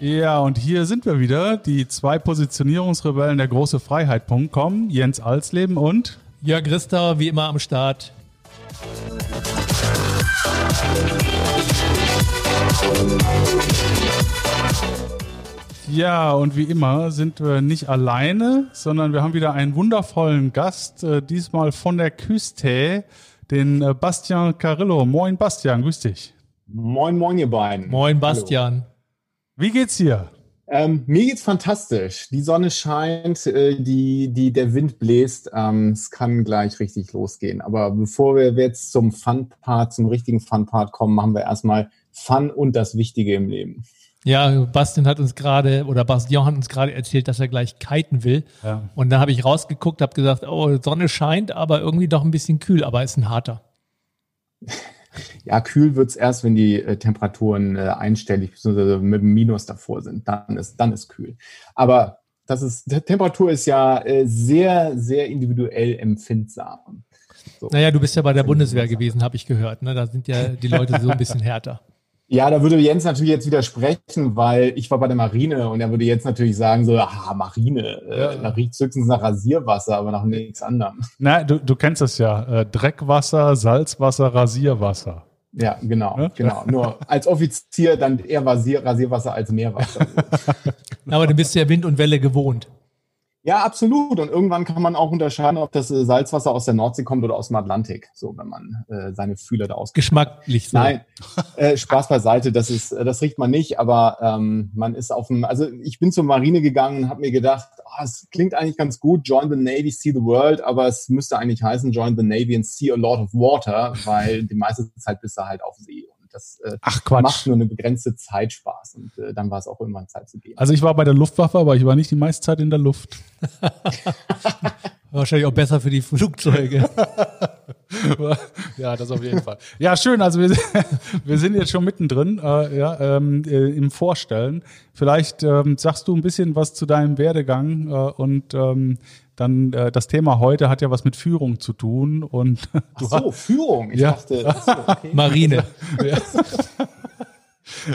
Ja, und hier sind wir wieder, die zwei Positionierungsrebellen der große Freiheit.com, Jens Alsleben und Jörg Christa, wie immer am Start. Ja, und wie immer sind wir nicht alleine, sondern wir haben wieder einen wundervollen Gast, äh, diesmal von der Küste, den äh, Bastian Carillo. Moin Bastian, grüß dich. Moin, moin, ihr beiden. Moin, Bastian. Hallo. Wie geht's dir? Ähm, mir geht's fantastisch. Die Sonne scheint, äh, die, die, der Wind bläst. Ähm, es kann gleich richtig losgehen. Aber bevor wir jetzt zum Fun-Part, zum richtigen Fun-Part kommen, machen wir erstmal Fun und das Wichtige im Leben. Ja, Bastian hat uns gerade, oder Bastian hat uns gerade erzählt, dass er gleich kiten will. Ja. Und da habe ich rausgeguckt, habe gesagt, oh, Sonne scheint, aber irgendwie doch ein bisschen kühl, aber ist ein harter. Ja, kühl wird's erst, wenn die äh, Temperaturen äh, einstellig bzw. mit dem Minus davor sind. Dann ist, dann ist kühl. Aber das ist, Temperatur ist ja äh, sehr, sehr individuell empfindsam. So. Naja, du bist ja bei der Bundeswehr gewesen, habe ich gehört. Ne? Da sind ja die Leute so ein bisschen härter. Ja, da würde Jens natürlich jetzt widersprechen, weil ich war bei der Marine und er würde jetzt natürlich sagen, so, ah, Marine, äh, ja. da riecht höchstens nach Rasierwasser, aber nach nichts anderem. Na, du, du kennst das ja. Äh, Dreckwasser, Salzwasser, Rasierwasser. Ja, genau, ja? genau. Nur als Offizier dann eher Rasier, Rasierwasser als Meerwasser. aber du bist ja Wind und Welle gewohnt. Ja, absolut. Und irgendwann kann man auch unterscheiden, ob das äh, Salzwasser aus der Nordsee kommt oder aus dem Atlantik. So, wenn man äh, seine Fühler da aus. Geschmacklich so. Nein, äh, Spaß beiseite. Das ist, äh, das riecht man nicht. Aber ähm, man ist auf dem. Also ich bin zur Marine gegangen und habe mir gedacht, oh, es klingt eigentlich ganz gut. Join the Navy, see the world. Aber es müsste eigentlich heißen, join the Navy and see a lot of water, weil die meiste Zeit bist du halt auf See das äh, Ach, macht nur eine begrenzte Zeit Spaß und äh, dann war es auch irgendwann Zeit zu gehen. Also ich war bei der Luftwaffe, aber ich war nicht die meiste Zeit in der Luft. Wahrscheinlich auch besser für die Flugzeuge. ja, das auf jeden Fall. Ja, schön. Also wir, wir sind jetzt schon mittendrin äh, ja, ähm, äh, im Vorstellen. Vielleicht ähm, sagst du ein bisschen was zu deinem Werdegang äh, und ähm, dann äh, das Thema heute hat ja was mit Führung zu tun und Ach so, Führung. Ich ja. dachte, so, okay. Marine.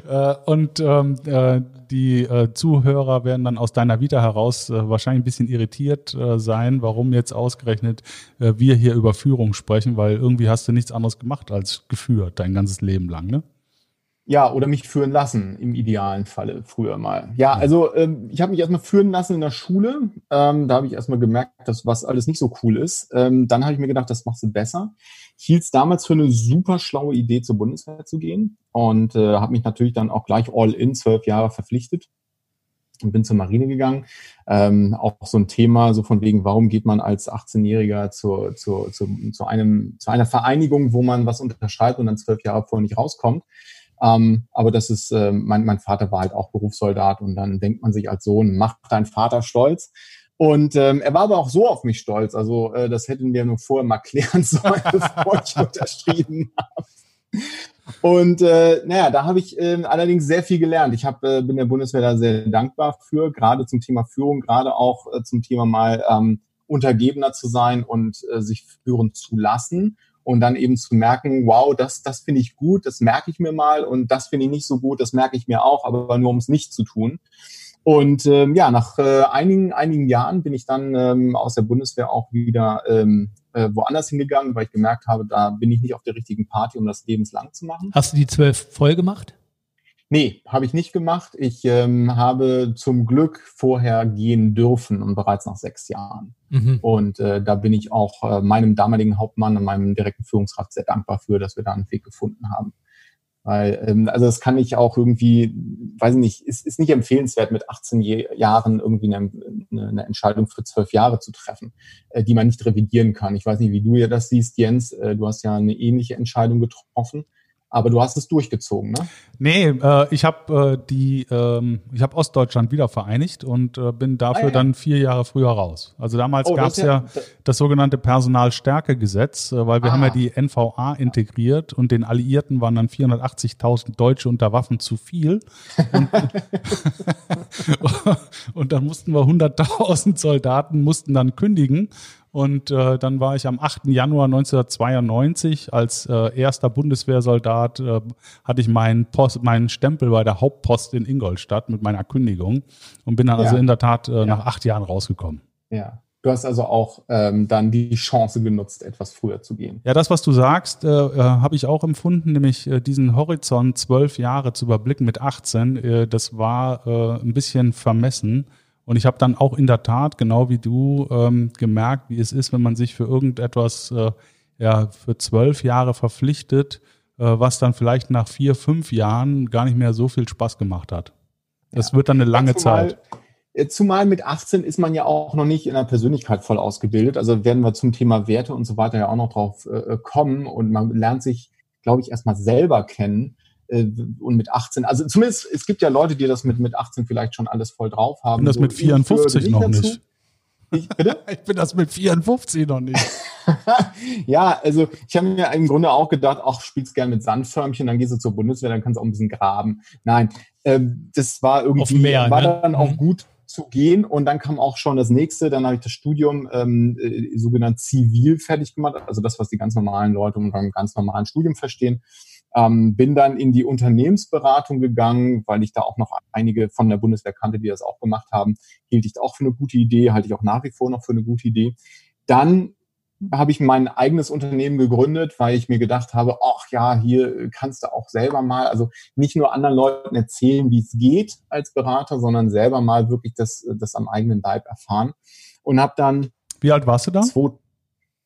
äh, und ähm, äh, die äh, Zuhörer werden dann aus deiner Vita heraus äh, wahrscheinlich ein bisschen irritiert äh, sein, warum jetzt ausgerechnet äh, wir hier über Führung sprechen, weil irgendwie hast du nichts anderes gemacht als geführt dein ganzes Leben lang, ne? Ja, oder mich führen lassen, im idealen Falle früher mal. Ja, also ähm, ich habe mich erstmal führen lassen in der Schule. Ähm, da habe ich erstmal gemerkt, dass was alles nicht so cool ist. Ähm, dann habe ich mir gedacht, das machst du besser. Ich hielt es damals für eine super schlaue Idee, zur Bundeswehr zu gehen und äh, habe mich natürlich dann auch gleich all in zwölf Jahre verpflichtet und bin zur Marine gegangen. Ähm, auch so ein Thema, so von wegen, warum geht man als 18-Jähriger zu, zu, zu, zu, einem, zu einer Vereinigung, wo man was unterschreibt und dann zwölf Jahre vorher nicht rauskommt. Ähm, aber das ist, äh, mein, mein Vater war halt auch Berufssoldat und dann denkt man sich als Sohn, macht dein Vater stolz. Und ähm, er war aber auch so auf mich stolz. Also äh, das hätten wir nur vorher mal klären sollen, bevor ich unterschrieben habe. Und äh, naja, da habe ich äh, allerdings sehr viel gelernt. Ich hab, äh, bin der Bundeswehr da sehr dankbar für, gerade zum Thema Führung, gerade auch äh, zum Thema mal ähm, Untergebener zu sein und äh, sich führen zu lassen und dann eben zu merken, wow, das, das finde ich gut, das merke ich mir mal und das finde ich nicht so gut, das merke ich mir auch, aber nur um es nicht zu tun. Und ähm, ja, nach äh, einigen, einigen Jahren bin ich dann ähm, aus der Bundeswehr auch wieder ähm, äh, woanders hingegangen, weil ich gemerkt habe, da bin ich nicht auf der richtigen Party, um das lebenslang zu machen. Hast du die zwölf voll gemacht? Nee, habe ich nicht gemacht. Ich ähm, habe zum Glück vorher gehen dürfen und bereits nach sechs Jahren. Mhm. Und äh, da bin ich auch äh, meinem damaligen Hauptmann und meinem direkten Führungskraft sehr dankbar für, dass wir da einen Weg gefunden haben. Weil, ähm, also das kann ich auch irgendwie, weiß ich nicht, ist, ist nicht empfehlenswert, mit 18 Jahren irgendwie eine, eine Entscheidung für zwölf Jahre zu treffen, äh, die man nicht revidieren kann. Ich weiß nicht, wie du ja das siehst, Jens. Äh, du hast ja eine ähnliche Entscheidung getroffen aber du hast es durchgezogen, ne? Nee, äh, ich habe äh, die, ähm, ich habe Ostdeutschland wieder vereinigt und äh, bin dafür ah, ja. dann vier Jahre früher raus. Also damals oh, gab es ja, ja das sogenannte Personalstärkegesetz, äh, weil wir ah. haben ja die NVA integriert und den Alliierten waren dann 480.000 Deutsche unter Waffen zu viel. Und, und dann mussten wir 100.000 Soldaten mussten dann kündigen Und äh, dann war ich am 8. Januar 1992 als äh, erster Bundeswehrsoldat, äh, hatte ich meinen, Post, meinen Stempel bei der Hauptpost in Ingolstadt mit meiner Kündigung und bin dann also ja. also in der Tat äh, ja. nach acht Jahren rausgekommen. Ja. Du hast also auch ähm, dann die Chance genutzt, etwas früher zu gehen. Ja, das, was du sagst, äh, äh, habe ich auch empfunden, nämlich äh, diesen Horizont zwölf Jahre zu überblicken mit 18. Äh, das war äh, ein bisschen vermessen. Und ich habe dann auch in der Tat, genau wie du, ähm, gemerkt, wie es ist, wenn man sich für irgendetwas äh, ja, für zwölf Jahre verpflichtet, äh, was dann vielleicht nach vier, fünf Jahren gar nicht mehr so viel Spaß gemacht hat. Das ja. wird dann eine lange Zeit. Äh, zumal mit 18 ist man ja auch noch nicht in der Persönlichkeit voll ausgebildet. Also werden wir zum Thema Werte und so weiter ja auch noch drauf äh, äh kommen. Und man lernt sich, glaube ich, erstmal selber kennen. Äh, und mit 18, also zumindest, es gibt ja Leute, die das mit, mit 18 vielleicht schon alles voll drauf haben. Und das so, mit 54 noch dazu. nicht. Ich, ich bin das mit 54 noch nicht. ja, also ich habe mir im Grunde auch gedacht, ach, spielst gern mit Sandförmchen, dann gehst du zur Bundeswehr, dann kannst du auch ein bisschen graben. Nein, ähm, das war irgendwie, Meer, war ne? dann auch mhm. gut zu gehen und dann kam auch schon das nächste, dann habe ich das Studium ähm, äh, sogenannt zivil fertig gemacht, also das, was die ganz normalen Leute unter einem ganz normalen Studium verstehen. Ähm, bin dann in die Unternehmensberatung gegangen, weil ich da auch noch einige von der Bundeswehr kannte, die das auch gemacht haben. Hielt ich auch für eine gute Idee, halte ich auch nach wie vor noch für eine gute Idee. Dann habe ich mein eigenes Unternehmen gegründet, weil ich mir gedacht habe, ach ja, hier kannst du auch selber mal, also nicht nur anderen Leuten erzählen, wie es geht als Berater, sondern selber mal wirklich das, das am eigenen Leib erfahren. Und habe dann. Wie alt warst du da? Zwei,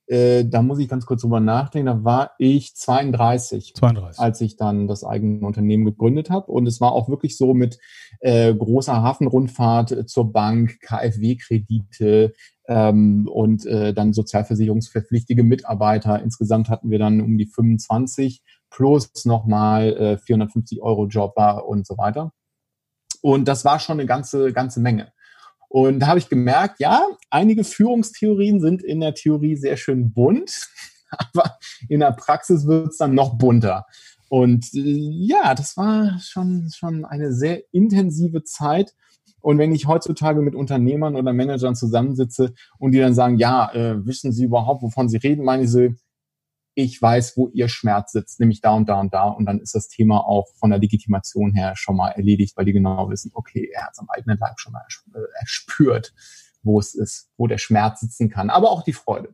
äh, da muss ich ganz kurz drüber nachdenken, da war ich 32, 32. als ich dann das eigene Unternehmen gegründet habe. Und es war auch wirklich so mit äh, großer Hafenrundfahrt zur Bank, KfW-Kredite ähm, und äh, dann sozialversicherungsverpflichtige Mitarbeiter. Insgesamt hatten wir dann um die 25 plus nochmal äh, 450 Euro Jobber und so weiter. Und das war schon eine ganze, ganze Menge. Und da habe ich gemerkt, ja, einige Führungstheorien sind in der Theorie sehr schön bunt, aber in der Praxis wird es dann noch bunter. Und äh, ja, das war schon, schon eine sehr intensive Zeit. Und wenn ich heutzutage mit Unternehmern oder Managern zusammensitze und die dann sagen, ja, äh, wissen Sie überhaupt, wovon Sie reden, meine ich so, ich weiß, wo ihr Schmerz sitzt, nämlich da und da und da. Und dann ist das Thema auch von der Legitimation her schon mal erledigt, weil die genau wissen, okay, er hat es am eigenen Leib schon mal äh, erspürt, wo es ist, wo der Schmerz sitzen kann, aber auch die Freude.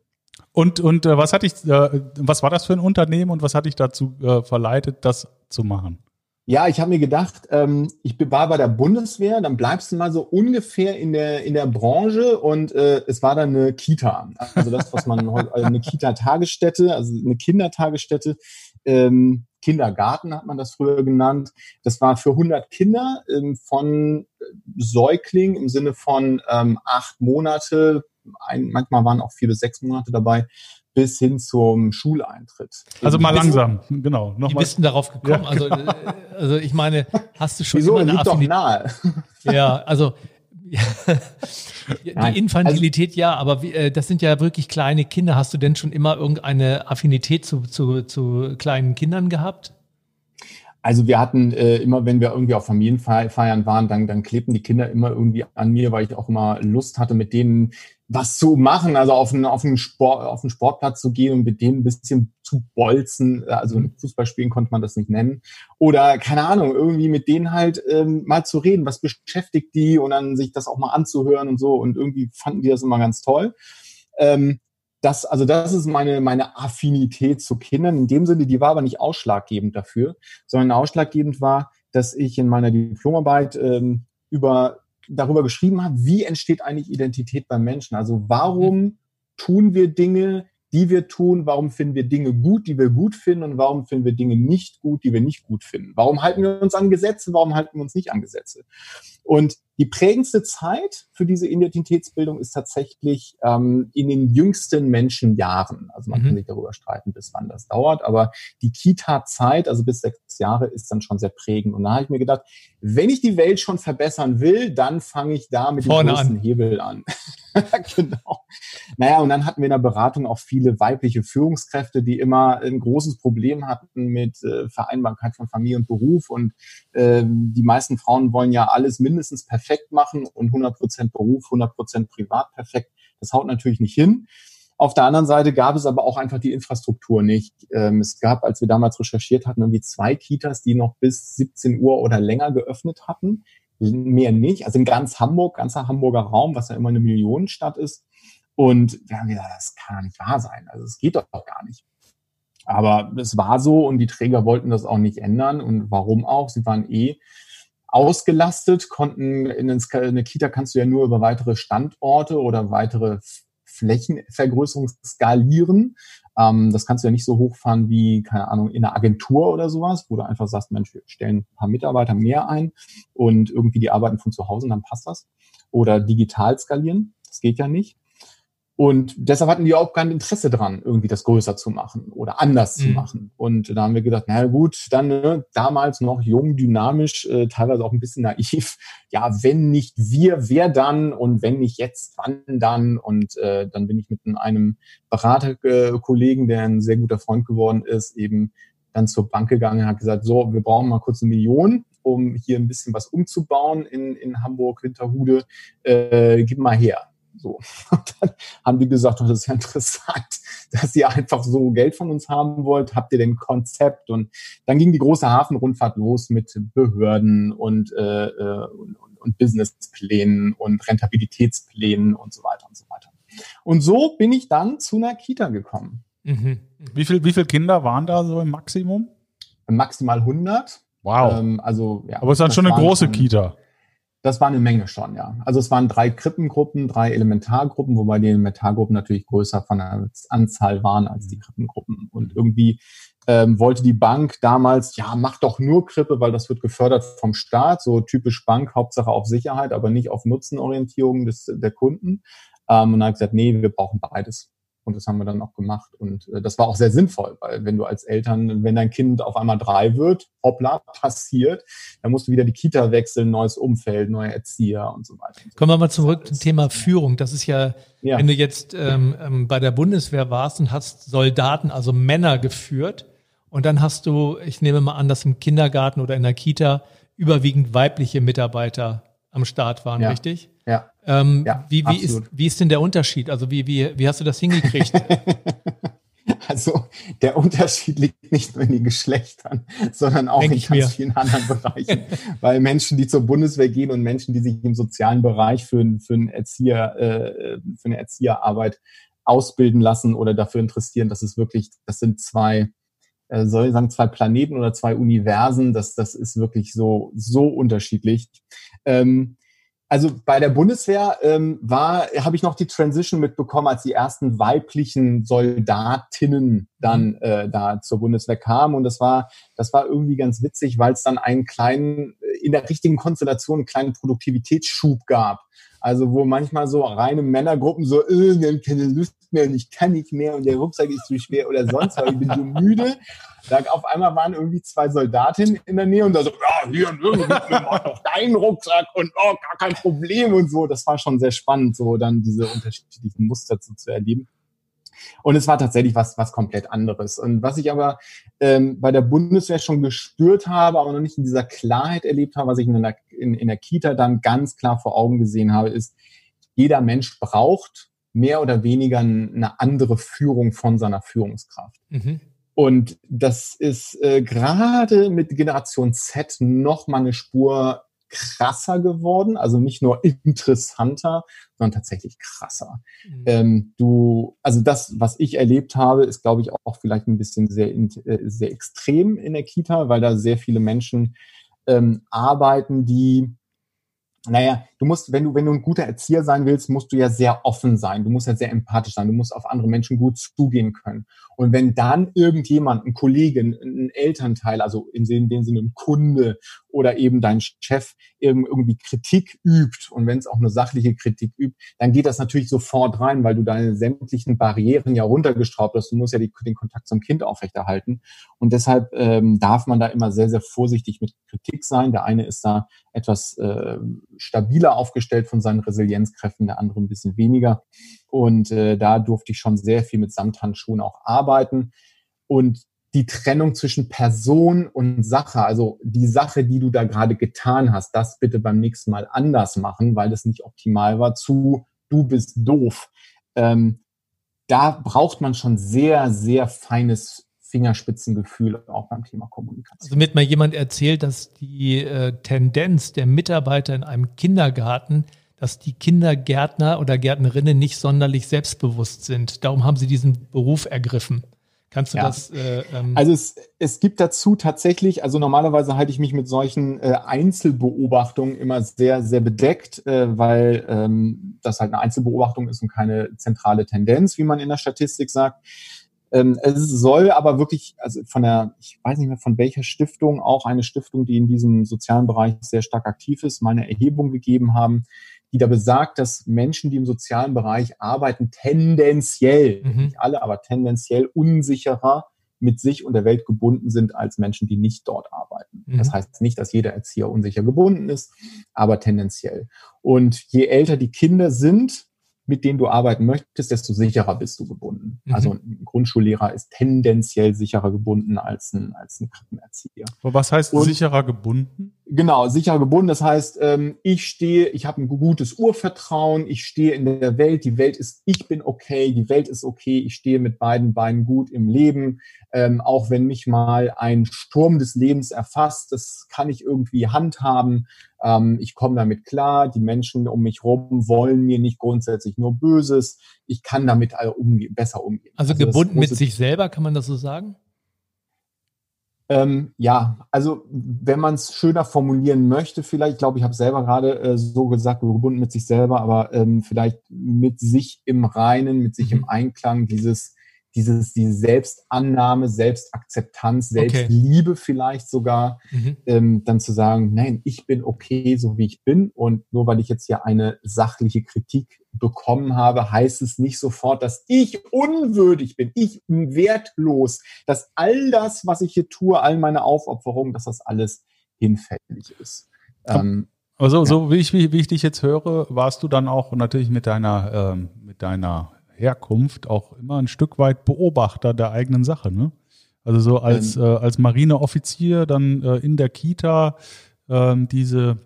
Und, und äh, was hatte ich, äh, was war das für ein Unternehmen und was hat dich dazu äh, verleitet, das zu machen? Ja, ich habe mir gedacht, ähm, ich war bei der Bundeswehr, dann bleibst du mal so ungefähr in der in der Branche und äh, es war dann eine Kita, also das, was man heute also eine Kita-Tagesstätte, also eine Kindertagesstätte, ähm, Kindergarten hat man das früher genannt. Das war für 100 Kinder ähm, von Säugling im Sinne von ähm, acht Monate, ein, manchmal waren auch vier bis sechs Monate dabei, bis hin zum Schuleintritt. Also mal langsam, genau. Noch Wie bist du darauf gekommen? Ja, also, äh, also ich meine, hast du schon Wieso? immer eine Liegt Affinität? Doch nahe. Ja, also die Infantilität ja, aber wie, äh, das sind ja wirklich kleine Kinder. Hast du denn schon immer irgendeine Affinität zu, zu, zu kleinen Kindern gehabt? Also wir hatten äh, immer, wenn wir irgendwie auf Familienfeiern waren, dann, dann klebten die Kinder immer irgendwie an mir, weil ich auch immer Lust hatte, mit denen was zu machen, also auf einen, auf einen, Sport, auf einen Sportplatz zu gehen und mit denen ein bisschen zu bolzen. Also Fußball spielen konnte man das nicht nennen. Oder keine Ahnung, irgendwie mit denen halt ähm, mal zu reden, was beschäftigt die und dann sich das auch mal anzuhören und so. Und irgendwie fanden die das immer ganz toll. Ähm, das, also das ist meine, meine Affinität zu Kindern. In dem Sinne, die war aber nicht ausschlaggebend dafür, sondern ausschlaggebend war, dass ich in meiner Diplomarbeit ähm, über darüber geschrieben habe, wie entsteht eigentlich Identität beim Menschen? Also warum tun wir Dinge, die wir tun? Warum finden wir Dinge gut, die wir gut finden? Und warum finden wir Dinge nicht gut, die wir nicht gut finden? Warum halten wir uns an Gesetze? Warum halten wir uns nicht an Gesetze? Und die prägendste Zeit für diese Identitätsbildung ist tatsächlich ähm, in den jüngsten Menschenjahren. Also man mhm. kann sich darüber streiten, bis wann das dauert, aber die Kita-Zeit, also bis sechs Jahre, ist dann schon sehr prägend. Und da habe ich mir gedacht, wenn ich die Welt schon verbessern will, dann fange ich da mit Vorne dem größten an. Hebel an. genau. Naja, und dann hatten wir in der Beratung auch viele weibliche Führungskräfte, die immer ein großes Problem hatten mit äh, Vereinbarkeit von Familie und Beruf. Und äh, die meisten Frauen wollen ja alles mindestens perfekt machen und 100% Beruf, 100% privat perfekt. Das haut natürlich nicht hin. Auf der anderen Seite gab es aber auch einfach die Infrastruktur nicht. Ähm, es gab, als wir damals recherchiert hatten, irgendwie zwei Kitas, die noch bis 17 Uhr oder länger geöffnet hatten. Mehr nicht. Also in ganz Hamburg, ganzer Hamburger Raum, was ja immer eine Millionenstadt ist. Und wir haben gesagt, das kann nicht wahr sein. Also es geht doch gar nicht. Aber es war so und die Träger wollten das auch nicht ändern. Und warum auch? Sie waren eh ausgelastet, konnten in eine Kita kannst du ja nur über weitere Standorte oder weitere Flächenvergrößerung skalieren. Ähm, das kannst du ja nicht so hochfahren wie, keine Ahnung, in einer Agentur oder sowas, wo du einfach sagst, Mensch, wir stellen ein paar Mitarbeiter mehr ein und irgendwie die arbeiten von zu Hause und dann passt das. Oder digital skalieren. Das geht ja nicht. Und deshalb hatten die auch kein Interesse dran, irgendwie das größer zu machen oder anders mhm. zu machen. Und da haben wir gedacht, na gut, dann ne, damals noch jung, dynamisch, äh, teilweise auch ein bisschen naiv. Ja, wenn nicht wir, wer dann? Und wenn nicht jetzt, wann dann? Und äh, dann bin ich mit einem Beraterkollegen, der ein sehr guter Freund geworden ist, eben dann zur Bank gegangen und hat gesagt, so, wir brauchen mal kurz eine Million, um hier ein bisschen was umzubauen in, in Hamburg, Winterhude. Äh, gib mal her so. Und dann haben die gesagt, oh, das ist ja interessant, dass ihr einfach so Geld von uns haben wollt. Habt ihr denn Konzept? Und dann ging die große Hafenrundfahrt los mit Behörden und, äh, äh und, und Businessplänen und Rentabilitätsplänen und so weiter und so weiter. Und so bin ich dann zu einer Kita gekommen. Mhm. Wie viele wie viel Kinder waren da so im Maximum? Maximal 100. Wow. Ähm, also, ja, Aber es ist dann schon eine große Kita. Das war eine Menge schon, ja. Also es waren drei Krippengruppen, drei Elementargruppen, wobei die Elementargruppen natürlich größer von der Anzahl waren als die Krippengruppen. Und irgendwie ähm, wollte die Bank damals, ja, mach doch nur Krippe, weil das wird gefördert vom Staat, so typisch Bank, Hauptsache auf Sicherheit, aber nicht auf Nutzenorientierung des, der Kunden. Ähm, und dann hat gesagt, nee, wir brauchen beides. Und das haben wir dann auch gemacht. Und äh, das war auch sehr sinnvoll, weil wenn du als Eltern, wenn dein Kind auf einmal drei wird, hoppla, passiert, dann musst du wieder die Kita wechseln, neues Umfeld, neue Erzieher und so weiter. Kommen wir mal zurück zum Thema Führung. Das ist ja, ja. wenn du jetzt ähm, ähm, bei der Bundeswehr warst und hast Soldaten, also Männer geführt, und dann hast du, ich nehme mal an, dass im Kindergarten oder in der Kita überwiegend weibliche Mitarbeiter am Start waren, ja. richtig? Ähm, ja wie, wie, ist, wie ist denn der Unterschied? Also wie, wie, wie hast du das hingekriegt? Also der Unterschied liegt nicht nur in den Geschlechtern, sondern auch Denk in ganz mir. vielen anderen Bereichen. Weil Menschen, die zur Bundeswehr gehen und Menschen, die sich im sozialen Bereich für, für, einen Erzieher, äh, für eine Erzieherarbeit ausbilden lassen oder dafür interessieren, das ist wirklich, das sind zwei, äh, soll ich sagen, zwei Planeten oder zwei Universen. Das, das ist wirklich so, so unterschiedlich. Ähm, also bei der Bundeswehr ähm, war, habe ich noch die Transition mitbekommen, als die ersten weiblichen Soldatinnen dann äh, da zur Bundeswehr kamen. Und das war, das war irgendwie ganz witzig, weil es dann einen kleinen, in der richtigen Konstellation einen kleinen Produktivitätsschub gab. Also wo manchmal so reine Männergruppen so, äh, wir haben keine Lust mehr und ich kann nicht mehr und der Rucksack ist zu schwer oder sonst, weil ich bin so müde. Da auf einmal waren irgendwie zwei Soldatinnen in der Nähe und da so, ja, hier, irgendwie noch deinen Rucksack und oh, gar kein Problem und so. Das war schon sehr spannend, so dann diese unterschiedlichen Muster zu, zu erleben. Und es war tatsächlich was, was komplett anderes. Und was ich aber ähm, bei der Bundeswehr schon gespürt habe, aber noch nicht in dieser Klarheit erlebt habe, was ich in der, in, in der Kita dann ganz klar vor Augen gesehen habe, ist, jeder Mensch braucht mehr oder weniger eine andere Führung von seiner Führungskraft. Mhm. Und das ist äh, gerade mit Generation Z noch mal eine Spur krasser geworden, also nicht nur interessanter, sondern tatsächlich krasser. Mhm. Ähm, du, also das, was ich erlebt habe, ist, glaube ich, auch vielleicht ein bisschen sehr, äh, sehr extrem in der Kita, weil da sehr viele Menschen ähm, arbeiten, die naja, du musst, wenn du, wenn du ein guter Erzieher sein willst, musst du ja sehr offen sein. Du musst ja sehr empathisch sein. Du musst auf andere Menschen gut zugehen können. Und wenn dann irgendjemand, ein Kollege, ein Elternteil, also in dem Sinne ein Kunde oder eben dein Chef irgendwie Kritik übt und wenn es auch eine sachliche Kritik übt, dann geht das natürlich sofort rein, weil du deine sämtlichen Barrieren ja runtergestraubt hast. Du musst ja die, den Kontakt zum Kind aufrechterhalten. Und deshalb ähm, darf man da immer sehr, sehr vorsichtig mit Kritik sein. Der eine ist da etwas äh, stabiler aufgestellt von seinen Resilienzkräften, der andere ein bisschen weniger. Und äh, da durfte ich schon sehr viel mit Samthandschuhen auch arbeiten. Und die Trennung zwischen Person und Sache, also die Sache, die du da gerade getan hast, das bitte beim nächsten Mal anders machen, weil das nicht optimal war, zu du bist doof. Ähm, da braucht man schon sehr, sehr feines Fingerspitzengefühl auch beim Thema Kommunikation. Also mit mir jemand erzählt, dass die äh, Tendenz der Mitarbeiter in einem Kindergarten, dass die Kindergärtner oder Gärtnerinnen nicht sonderlich selbstbewusst sind. Darum haben sie diesen Beruf ergriffen. Kannst du ja. das? Äh, ähm also es, es gibt dazu tatsächlich, also normalerweise halte ich mich mit solchen äh, Einzelbeobachtungen immer sehr, sehr bedeckt, äh, weil ähm, das halt eine Einzelbeobachtung ist und keine zentrale Tendenz, wie man in der Statistik sagt. Ähm, es soll aber wirklich, also von der, ich weiß nicht mehr von welcher Stiftung, auch eine Stiftung, die in diesem sozialen Bereich sehr stark aktiv ist, mal eine Erhebung gegeben haben, die da besagt, dass Menschen, die im sozialen Bereich arbeiten, tendenziell, mhm. nicht alle, aber tendenziell unsicherer mit sich und der Welt gebunden sind als Menschen, die nicht dort arbeiten. Mhm. Das heißt nicht, dass jeder Erzieher unsicher gebunden ist, aber tendenziell. Und je älter die Kinder sind, mit denen du arbeiten möchtest, desto sicherer bist du gebunden. Mhm. Also ein Grundschullehrer ist tendenziell sicherer gebunden als ein, als ein Krippenerzieher. Was heißt Und, sicherer gebunden? Genau, sicherer gebunden. Das heißt, ähm, ich stehe, ich habe ein gutes Urvertrauen, ich stehe in der Welt, die Welt ist, ich bin okay, die Welt ist okay, ich stehe mit beiden Beinen gut im Leben. Ähm, auch wenn mich mal ein Sturm des Lebens erfasst, das kann ich irgendwie handhaben. Ähm, ich komme damit klar. Die Menschen um mich herum wollen mir nicht grundsätzlich nur Böses. Ich kann damit umge besser umgehen. Also, also gebunden mit sich selber, kann man das so sagen? Ähm, ja, also wenn man es schöner formulieren möchte, vielleicht, ich glaube, ich habe selber gerade äh, so gesagt, gebunden mit sich selber, aber ähm, vielleicht mit sich im Reinen, mit sich mhm. im Einklang, dieses dieses, diese Selbstannahme, Selbstakzeptanz, Selbstliebe okay. vielleicht sogar, mhm. ähm, dann zu sagen, nein, ich bin okay, so wie ich bin. Und nur weil ich jetzt hier eine sachliche Kritik bekommen habe, heißt es nicht sofort, dass ich unwürdig bin, ich wertlos, dass all das, was ich hier tue, all meine Aufopferungen, dass das alles hinfällig ist. Ähm, also, ja. so wie ich, wie, wie ich dich jetzt höre, warst du dann auch natürlich mit deiner, ähm, mit deiner Herkunft auch immer ein Stück weit Beobachter der eigenen Sache. Ne? Also so als, ähm, äh, als Marineoffizier dann äh, in der Kita äh, diese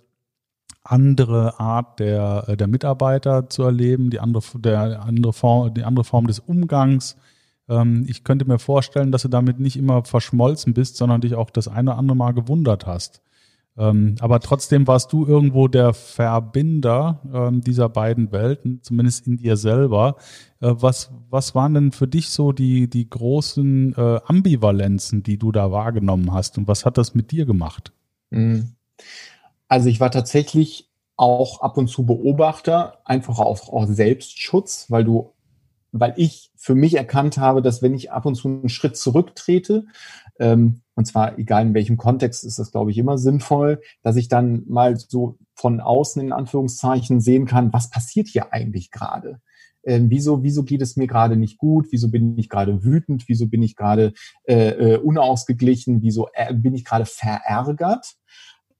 andere Art der, äh, der Mitarbeiter zu erleben, die andere, der andere Form, die andere Form des Umgangs. Ähm, ich könnte mir vorstellen, dass du damit nicht immer verschmolzen bist, sondern dich auch das eine oder andere Mal gewundert hast. Ähm, aber trotzdem warst du irgendwo der Verbinder ähm, dieser beiden Welten, zumindest in dir selber. Äh, was, was waren denn für dich so die, die großen äh, Ambivalenzen, die du da wahrgenommen hast und was hat das mit dir gemacht? Mhm. Also ich war tatsächlich auch ab und zu Beobachter, einfach auch, auch Selbstschutz, weil du weil ich für mich erkannt habe, dass wenn ich ab und zu einen Schritt zurücktrete, ähm, und zwar egal in welchem Kontext ist das, glaube ich, immer sinnvoll, dass ich dann mal so von außen in Anführungszeichen sehen kann, was passiert hier eigentlich gerade? Ähm, wieso, wieso geht es mir gerade nicht gut? Wieso bin ich gerade wütend? Wieso bin ich gerade äh, äh, unausgeglichen? Wieso äh, bin ich gerade verärgert?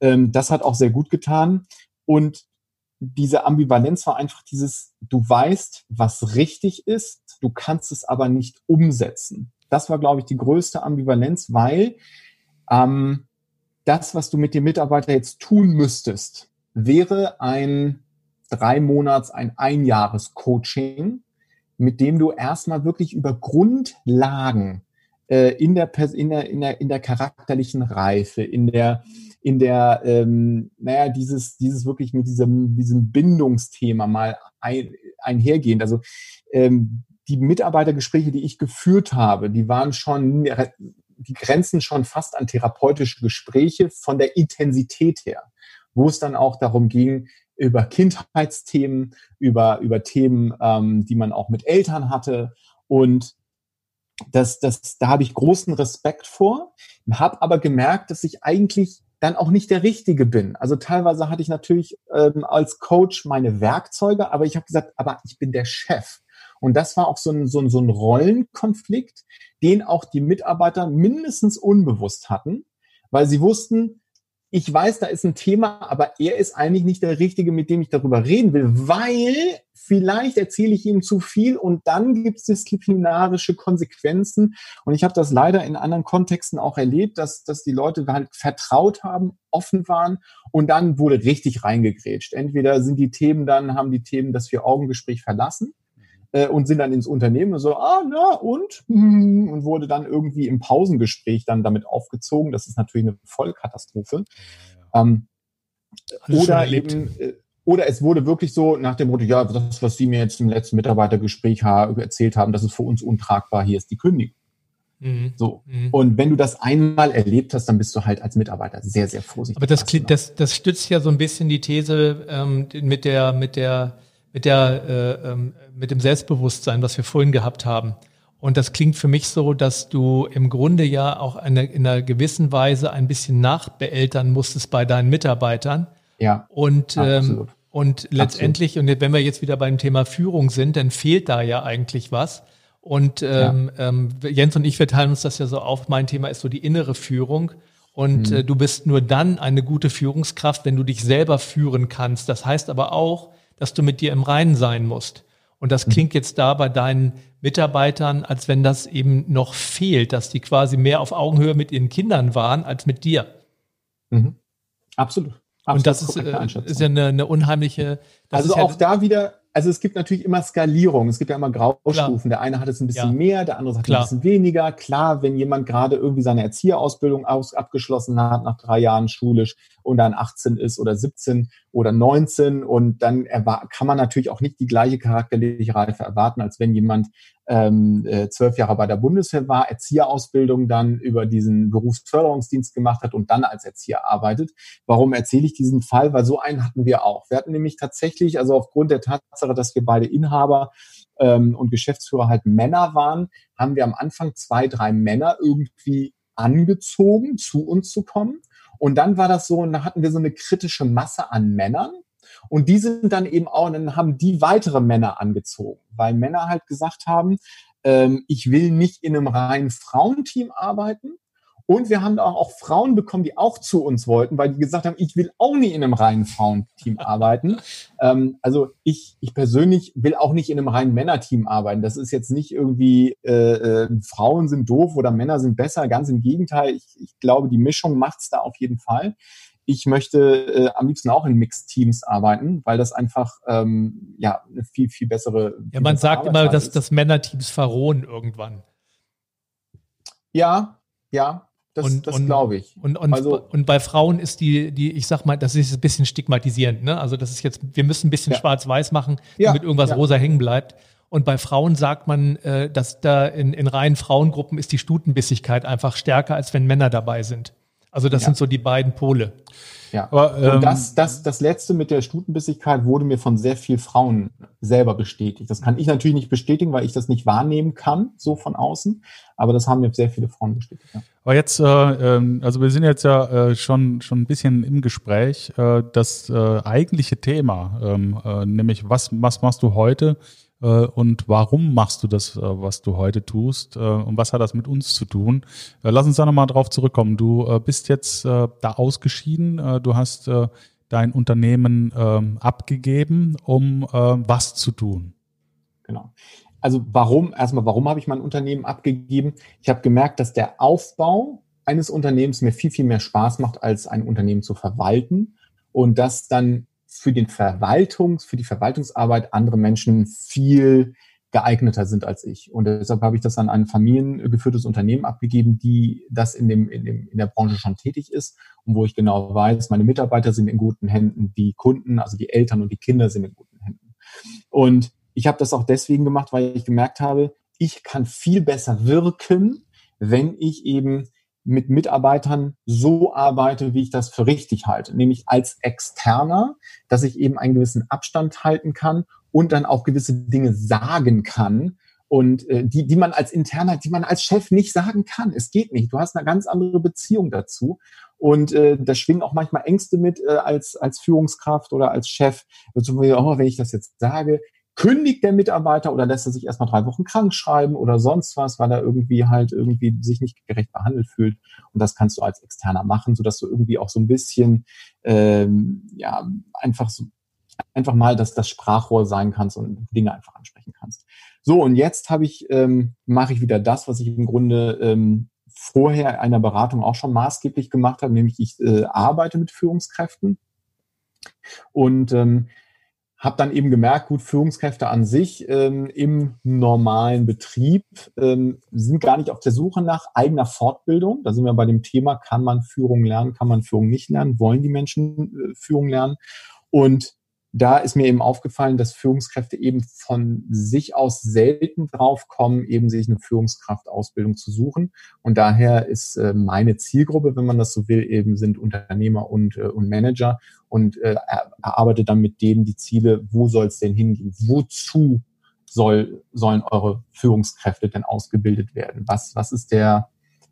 Ähm, das hat auch sehr gut getan. Und diese Ambivalenz war einfach dieses, du weißt, was richtig ist, du kannst es aber nicht umsetzen. Das war, glaube ich, die größte Ambivalenz, weil ähm, das, was du mit dem Mitarbeiter jetzt tun müsstest, wäre ein drei Monats, ein Einjahres-Coaching, mit dem du erstmal wirklich über Grundlagen äh, in, der, in, der, in, der, in der charakterlichen Reife, in der, in der, ähm, naja, dieses, dieses wirklich mit diesem, diesem Bindungsthema mal ein, einhergehend. Also ähm, die Mitarbeitergespräche, die ich geführt habe, die waren schon, die grenzen schon fast an therapeutische Gespräche von der Intensität her, wo es dann auch darum ging, über Kindheitsthemen, über, über Themen, ähm, die man auch mit Eltern hatte. Und das, das, da habe ich großen Respekt vor, habe aber gemerkt, dass ich eigentlich dann auch nicht der Richtige bin. Also teilweise hatte ich natürlich ähm, als Coach meine Werkzeuge, aber ich habe gesagt, aber ich bin der Chef. Und das war auch so ein, so ein, so ein Rollenkonflikt, den auch die Mitarbeiter mindestens unbewusst hatten, weil sie wussten, ich weiß, da ist ein Thema, aber er ist eigentlich nicht der Richtige, mit dem ich darüber reden will, weil vielleicht erzähle ich ihm zu viel und dann gibt es disziplinarische Konsequenzen. Und ich habe das leider in anderen Kontexten auch erlebt, dass, dass die Leute halt vertraut haben, offen waren und dann wurde richtig reingegrätscht. Entweder sind die Themen dann, haben die Themen das Vier-Augen-Gespräch verlassen äh, und sind dann ins Unternehmen und so, ah, na, und? Hm, und wurde dann irgendwie im Pausengespräch dann damit aufgezogen. Das ist natürlich eine Vollkatastrophe. Ähm, oder eben, äh, oder es wurde wirklich so nach dem Motto, ja, das, was Sie mir jetzt im letzten Mitarbeitergespräch erzählt haben, das ist für uns untragbar, hier ist die Kündigung. Mhm. So. Mhm. Und wenn du das einmal erlebt hast, dann bist du halt als Mitarbeiter sehr, sehr vorsichtig. Aber das, das, das stützt ja so ein bisschen die These ähm, mit der, mit der, mit der, äh, ähm, mit dem Selbstbewusstsein, was wir vorhin gehabt haben. Und das klingt für mich so, dass du im Grunde ja auch eine, in einer gewissen Weise ein bisschen nachbeeltern musstest bei deinen Mitarbeitern. Ja. Und, ähm, und letztendlich, absolut. und wenn wir jetzt wieder beim Thema Führung sind, dann fehlt da ja eigentlich was. Und ähm, ja. ähm, Jens und ich, wir teilen uns das ja so auf. Mein Thema ist so die innere Führung. Und mhm. äh, du bist nur dann eine gute Führungskraft, wenn du dich selber führen kannst. Das heißt aber auch, dass du mit dir im Reinen sein musst. Und das mhm. klingt jetzt da bei deinen Mitarbeitern, als wenn das eben noch fehlt, dass die quasi mehr auf Augenhöhe mit ihren Kindern waren als mit dir. Mhm. Absolut. Absolut. Und das ist, äh, ist ja eine, eine unheimliche. also auch ja, da wieder also es gibt natürlich immer Skalierung, es gibt ja immer Graustufen. Klar. Der eine hat es ein bisschen ja. mehr, der andere hat Klar. ein bisschen weniger. Klar, wenn jemand gerade irgendwie seine Erzieherausbildung aus, abgeschlossen hat nach drei Jahren schulisch und dann 18 ist oder 17 oder 19 und dann kann man natürlich auch nicht die gleiche charakterliche Reife erwarten, als wenn jemand ähm, äh, zwölf Jahre bei der Bundeswehr war, Erzieherausbildung dann über diesen Berufsförderungsdienst gemacht hat und dann als Erzieher arbeitet. Warum erzähle ich diesen Fall? Weil so einen hatten wir auch. Wir hatten nämlich tatsächlich, also aufgrund der Tatsache, dass wir beide Inhaber ähm, und Geschäftsführer halt Männer waren, haben wir am Anfang zwei, drei Männer irgendwie angezogen, zu uns zu kommen. Und dann war das so, und da hatten wir so eine kritische Masse an Männern. Und die sind dann eben auch, dann haben die weitere Männer angezogen, weil Männer halt gesagt haben, ähm, ich will nicht in einem reinen Frauenteam arbeiten, und wir haben auch, auch Frauen bekommen, die auch zu uns wollten, weil die gesagt haben, ich will auch nicht in einem reinen Frauenteam arbeiten. Ähm, also ich, ich persönlich will auch nicht in einem reinen Männerteam arbeiten. Das ist jetzt nicht irgendwie, äh, äh, Frauen sind doof oder Männer sind besser. Ganz im Gegenteil. Ich, ich glaube, die Mischung macht's da auf jeden Fall. Ich möchte äh, am liebsten auch in Mixed-Teams arbeiten, weil das einfach ähm, ja eine viel, viel bessere. Ja, man sagt immer, dass, dass Männerteams verrohen irgendwann. Ja, ja, das, und, das glaube ich. Und, und, also, und bei Frauen ist die, die, ich sag mal, das ist ein bisschen stigmatisierend. Ne? Also das ist jetzt, wir müssen ein bisschen ja. schwarz-weiß machen, damit ja, irgendwas ja. rosa hängen bleibt. Und bei Frauen sagt man, äh, dass da in, in reinen Frauengruppen ist die Stutenbissigkeit einfach stärker, als wenn Männer dabei sind. Also das sind so die beiden Pole. Ja. Aber, ähm, und das, das, das letzte mit der Stutenbissigkeit wurde mir von sehr vielen Frauen selber bestätigt. Das kann ich natürlich nicht bestätigen, weil ich das nicht wahrnehmen kann, so von außen. Aber das haben mir sehr viele Frauen bestätigt. Ja. Aber jetzt, äh, ähm, also wir sind jetzt ja äh, schon, schon ein bisschen im Gespräch. Äh, das äh, eigentliche Thema, ähm, äh, nämlich was, was machst du heute? Äh, und warum machst du das, äh, was du heute tust äh, und was hat das mit uns zu tun? Lass uns da nochmal drauf zurückkommen. Du bist jetzt da ausgeschieden, du hast dein Unternehmen ähm, abgegeben, um was zu tun? Genau. Also warum, erstmal, warum habe ich mein Unternehmen abgegeben? Ich habe gemerkt, dass der Aufbau eines Unternehmens mir viel, viel mehr Spaß macht, als ein Unternehmen zu verwalten. Und dass dann für den Verwaltungs, für die Verwaltungsarbeit andere Menschen viel geeigneter sind als ich. Und deshalb habe ich das an ein familiengeführtes Unternehmen abgegeben, die das in dem, in dem, in der Branche schon tätig ist und wo ich genau weiß, meine Mitarbeiter sind in guten Händen, die Kunden, also die Eltern und die Kinder sind in guten Händen. Und ich habe das auch deswegen gemacht, weil ich gemerkt habe, ich kann viel besser wirken, wenn ich eben mit Mitarbeitern so arbeite, wie ich das für richtig halte, nämlich als Externer, dass ich eben einen gewissen Abstand halten kann und dann auch gewisse Dinge sagen kann und äh, die, die man als Interner, die man als Chef nicht sagen kann. Es geht nicht. Du hast eine ganz andere Beziehung dazu. Und äh, da schwingen auch manchmal Ängste mit äh, als, als Führungskraft oder als Chef. Also, oh, wenn ich das jetzt sage, kündigt der Mitarbeiter oder lässt er sich erstmal drei Wochen krank schreiben oder sonst was, weil er irgendwie halt irgendwie sich nicht gerecht behandelt fühlt. Und das kannst du als Externer machen, sodass du irgendwie auch so ein bisschen ähm, ja einfach so einfach mal dass das Sprachrohr sein kannst und Dinge einfach ansprechen kannst. So, und jetzt habe ich, ähm, mache ich wieder das, was ich im Grunde ähm, vorher einer Beratung auch schon maßgeblich gemacht habe, nämlich ich äh, arbeite mit Führungskräften und ähm, habe dann eben gemerkt, gut, Führungskräfte an sich ähm, im normalen Betrieb ähm, sind gar nicht auf der Suche nach eigener Fortbildung. Da sind wir bei dem Thema, kann man Führung lernen, kann man Führung nicht lernen, wollen die Menschen äh, Führung lernen? Und da ist mir eben aufgefallen, dass Führungskräfte eben von sich aus selten drauf kommen, eben sich eine Führungskraftausbildung zu suchen. Und daher ist äh, meine Zielgruppe, wenn man das so will, eben sind Unternehmer und, äh, und Manager und äh, erarbeite dann mit denen die Ziele, wo soll es denn hingehen? Wozu soll, sollen eure Führungskräfte denn ausgebildet werden? Was, was ist der,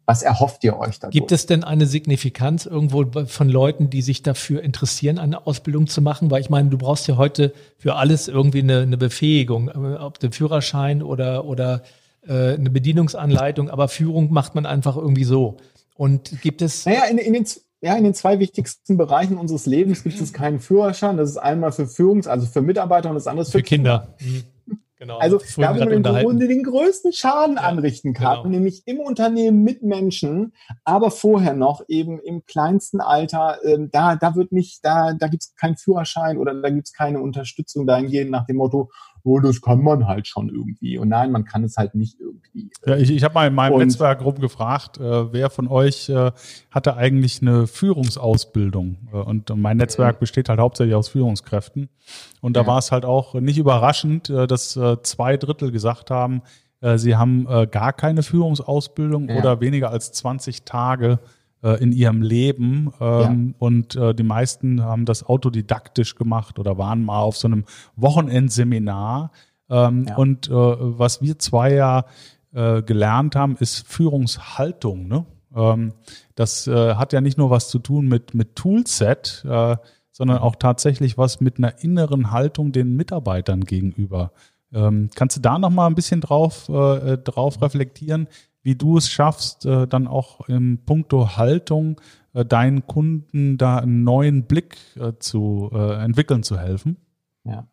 was erhofft ihr euch da? Gibt es denn eine Signifikanz irgendwo von Leuten, die sich dafür interessieren, eine Ausbildung zu machen? Weil ich meine, du brauchst ja heute für alles irgendwie eine, eine Befähigung, äh, ob den Führerschein oder, oder äh, eine Bedienungsanleitung, aber Führung macht man einfach irgendwie so. Und gibt es. Naja, in, in den ja, in den zwei wichtigsten Bereichen unseres Lebens gibt es keinen Führerschein. Das ist einmal für Führungs-, also für Mitarbeiter und das andere ist für, für Kinder. Kinder. Genau, also da, wo man im Grunde den größten Schaden ja, anrichten kann, genau. nämlich im Unternehmen mit Menschen, aber vorher noch eben im kleinsten Alter, äh, da, da wird nicht, da, da gibt es keinen Führerschein oder da gibt es keine Unterstützung dahingehend nach dem Motto, oh, das kann man halt schon irgendwie. Und nein, man kann es halt nicht irgendwie. Ja, ich, ich habe mal in meinem und, Netzwerk rumgefragt, äh, wer von euch äh, hatte eigentlich eine Führungsausbildung? Äh, und mein Netzwerk besteht halt hauptsächlich aus Führungskräften. Und da ja. war es halt auch nicht überraschend, äh, dass äh, zwei Drittel gesagt haben, äh, sie haben äh, gar keine Führungsausbildung ja. oder weniger als 20 Tage äh, in ihrem Leben. Ähm, ja. Und äh, die meisten haben das autodidaktisch gemacht oder waren mal auf so einem Wochenendseminar. Ähm, ja. Und äh, was wir zwei ja äh, gelernt haben, ist Führungshaltung. Ne? Ähm, das äh, hat ja nicht nur was zu tun mit, mit Toolset, sondern auch tatsächlich was mit einer inneren Haltung den Mitarbeitern gegenüber. Ähm, kannst du da noch mal ein bisschen drauf, äh, drauf reflektieren, wie du es schaffst, äh, dann auch im Punkto Haltung äh, deinen Kunden da einen neuen Blick äh, zu entwickeln zu helfen? Ja,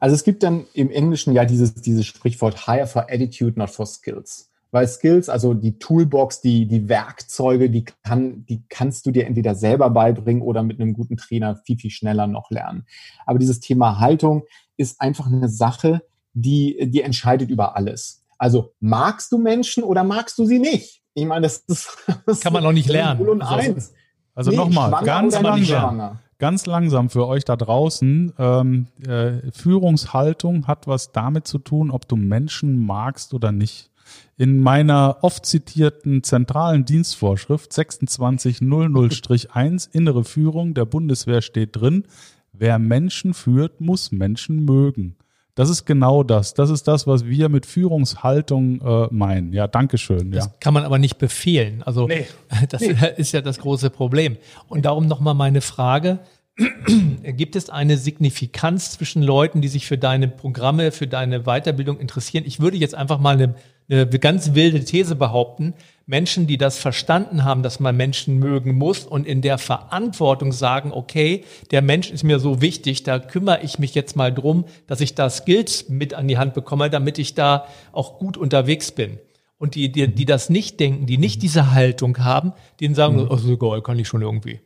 also es gibt dann im Englischen ja dieses, dieses Sprichwort Hire for Attitude, not for Skills. Weil Skills, also die Toolbox, die, die Werkzeuge, die, kann, die kannst du dir entweder selber beibringen oder mit einem guten Trainer viel, viel schneller noch lernen. Aber dieses Thema Haltung ist einfach eine Sache, die, die entscheidet über alles. Also magst du Menschen oder magst du sie nicht? Ich meine, das ist das kann man noch nicht lernen. Und also, eins. also nee, nochmal, ganz langsam, ganz langsam für euch da draußen. Ähm, äh, Führungshaltung hat was damit zu tun, ob du Menschen magst oder nicht. In meiner oft zitierten zentralen Dienstvorschrift 2600-1 innere Führung der Bundeswehr steht drin, wer Menschen führt, muss Menschen mögen. Das ist genau das. Das ist das, was wir mit Führungshaltung äh, meinen. Ja, Dankeschön. Das kann man aber nicht befehlen. Also nee. das nee. ist ja das große Problem. Und darum nochmal meine Frage. Gibt es eine Signifikanz zwischen Leuten, die sich für deine Programme, für deine Weiterbildung interessieren? Ich würde jetzt einfach mal eine eine ganz wilde These behaupten. Menschen, die das verstanden haben, dass man Menschen mögen muss und in der Verantwortung sagen, okay, der Mensch ist mir so wichtig, da kümmere ich mich jetzt mal drum, dass ich da Skills mit an die Hand bekomme, damit ich da auch gut unterwegs bin. Und die, die, die das nicht denken, die nicht diese Haltung haben, denen sagen, mhm. oh, so egal, kann ich schon irgendwie.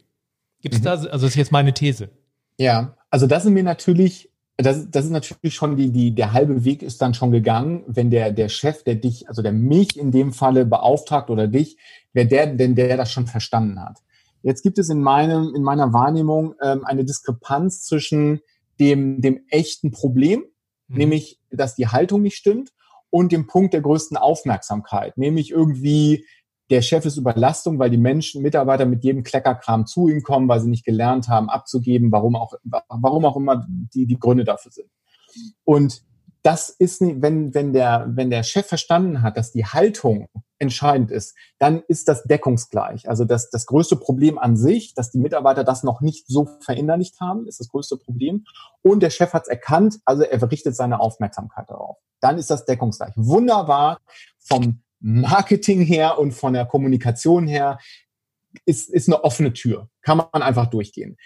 Gibt es mhm. da, also das ist jetzt meine These. Ja, also das sind mir natürlich das, das ist natürlich schon die, die, der halbe Weg ist dann schon gegangen, wenn der, der Chef, der dich, also der mich in dem Falle beauftragt oder dich, wer der denn, der das schon verstanden hat. Jetzt gibt es in meinem, in meiner Wahrnehmung ähm, eine Diskrepanz zwischen dem, dem echten Problem, mhm. nämlich, dass die Haltung nicht stimmt, und dem Punkt der größten Aufmerksamkeit, nämlich irgendwie der Chef ist Überlastung, weil die Menschen, Mitarbeiter mit jedem Kleckerkram zu ihm kommen, weil sie nicht gelernt haben, abzugeben, warum auch, warum auch immer die, die Gründe dafür sind. Und das ist wenn, wenn der, wenn der Chef verstanden hat, dass die Haltung entscheidend ist, dann ist das deckungsgleich. Also das, das größte Problem an sich, dass die Mitarbeiter das noch nicht so verinnerlicht haben, ist das größte Problem. Und der Chef hat es erkannt, also er richtet seine Aufmerksamkeit darauf. Dann ist das deckungsgleich. Wunderbar vom Marketing her und von der Kommunikation her ist, ist eine offene Tür. Kann man einfach durchgehen.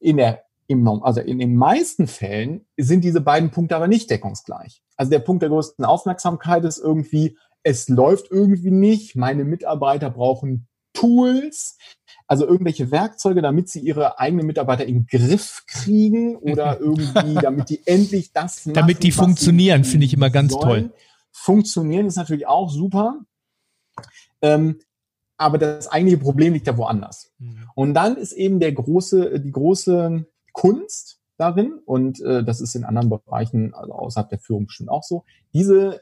In der, im, also in den meisten Fällen sind diese beiden Punkte aber nicht deckungsgleich. Also der Punkt der größten Aufmerksamkeit ist irgendwie, es läuft irgendwie nicht, meine Mitarbeiter brauchen Tools, also irgendwelche Werkzeuge, damit sie ihre eigenen Mitarbeiter in den Griff kriegen oder irgendwie, damit die endlich das machen, Damit die funktionieren, finde ich immer ganz sollen. toll. Funktionieren ist natürlich auch super. Ähm, aber das eigentliche Problem liegt ja woanders. Mhm. Und dann ist eben der große, die große Kunst darin, und äh, das ist in anderen Bereichen, also außerhalb der Führung bestimmt auch so, diese